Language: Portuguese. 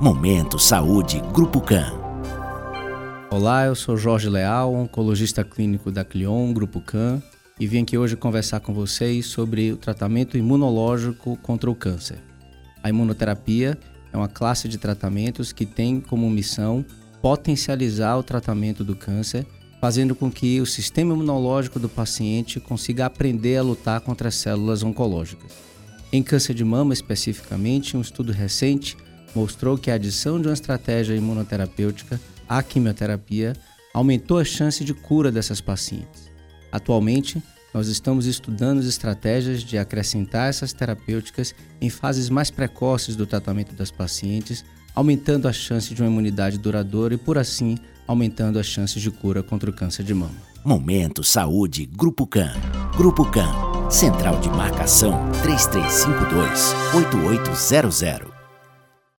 Momento Saúde Grupo CAN. Olá, eu sou Jorge Leal, oncologista clínico da Clion, Grupo CAN, e vim aqui hoje conversar com vocês sobre o tratamento imunológico contra o câncer. A imunoterapia é uma classe de tratamentos que tem como missão potencializar o tratamento do câncer, fazendo com que o sistema imunológico do paciente consiga aprender a lutar contra as células oncológicas. Em câncer de mama especificamente, um estudo recente mostrou que a adição de uma estratégia imunoterapêutica à quimioterapia aumentou a chance de cura dessas pacientes. Atualmente, nós estamos estudando estratégias de acrescentar essas terapêuticas em fases mais precoces do tratamento das pacientes, aumentando a chance de uma imunidade duradoura e, por assim, aumentando as chances de cura contra o câncer de mama. Momento Saúde Grupo CAN. Grupo CAN. Central de Marcação 3352 8800.